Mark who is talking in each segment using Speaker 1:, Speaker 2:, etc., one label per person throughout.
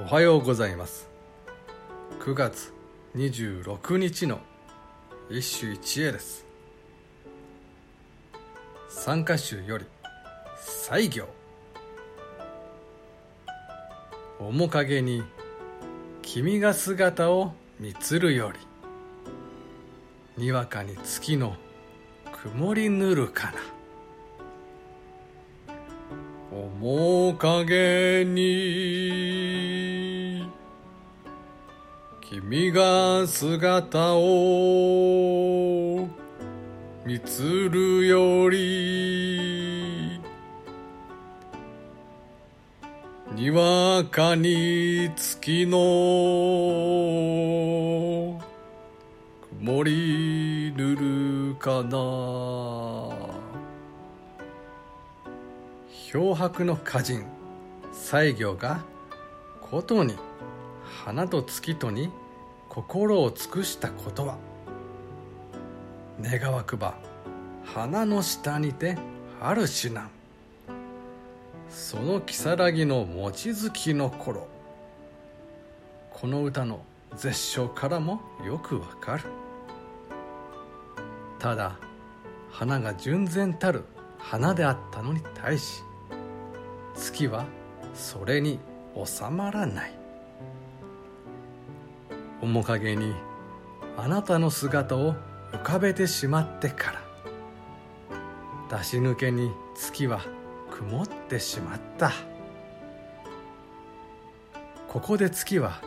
Speaker 1: おはようございます。9月26日の一首一会です。参加集より西行。面影に君が姿を見つるよりにわかに月の曇りぬるかな。面影に君が姿を見つるよりにわかに月の曇りぬるかな。漂白の歌人。西行がことに花と月とに心を尽くしたことは。願わくば花の下にて春しなん。その如の望月の頃。この歌の絶唱からもよくわかる。ただ花が純然たる花であったのに対し月はそれに収まらない。面影にあなたの姿を浮かべてしまってから。出し抜けに月は曇ってしまった。ここで月は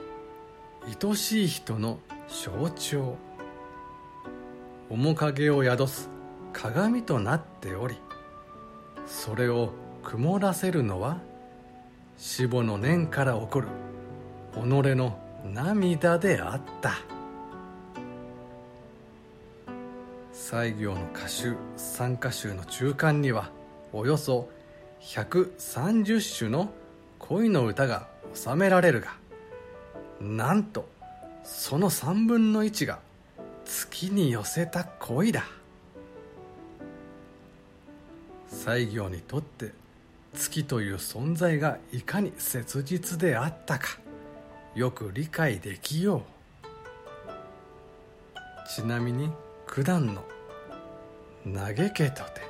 Speaker 1: 愛しい人の象徴。面影を宿す鏡となっておりそれを曇らせるのは死母の念から起こる己の涙であった。西行の歌集参加集の中間にはおよそ130首の恋の歌が収められるがなんとその3分の1が月に寄せた恋だ。西行にとって月という存在がいかに切実であったかよく理解できよう。ちなみに九段の「嘆けとて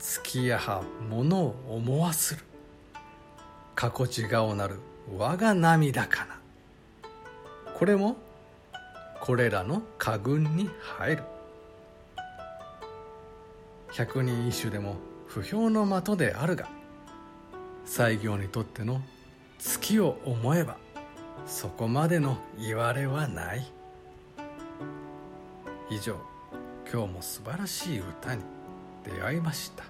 Speaker 1: 月やは物を思わする。かこち顔なる我が涙かな」これもこれらの家群に入る。百人一首でも不評の的であるが西行にとっての月を思えばそこまでのいわれはない。以上今日も素晴らしい歌に出会いました。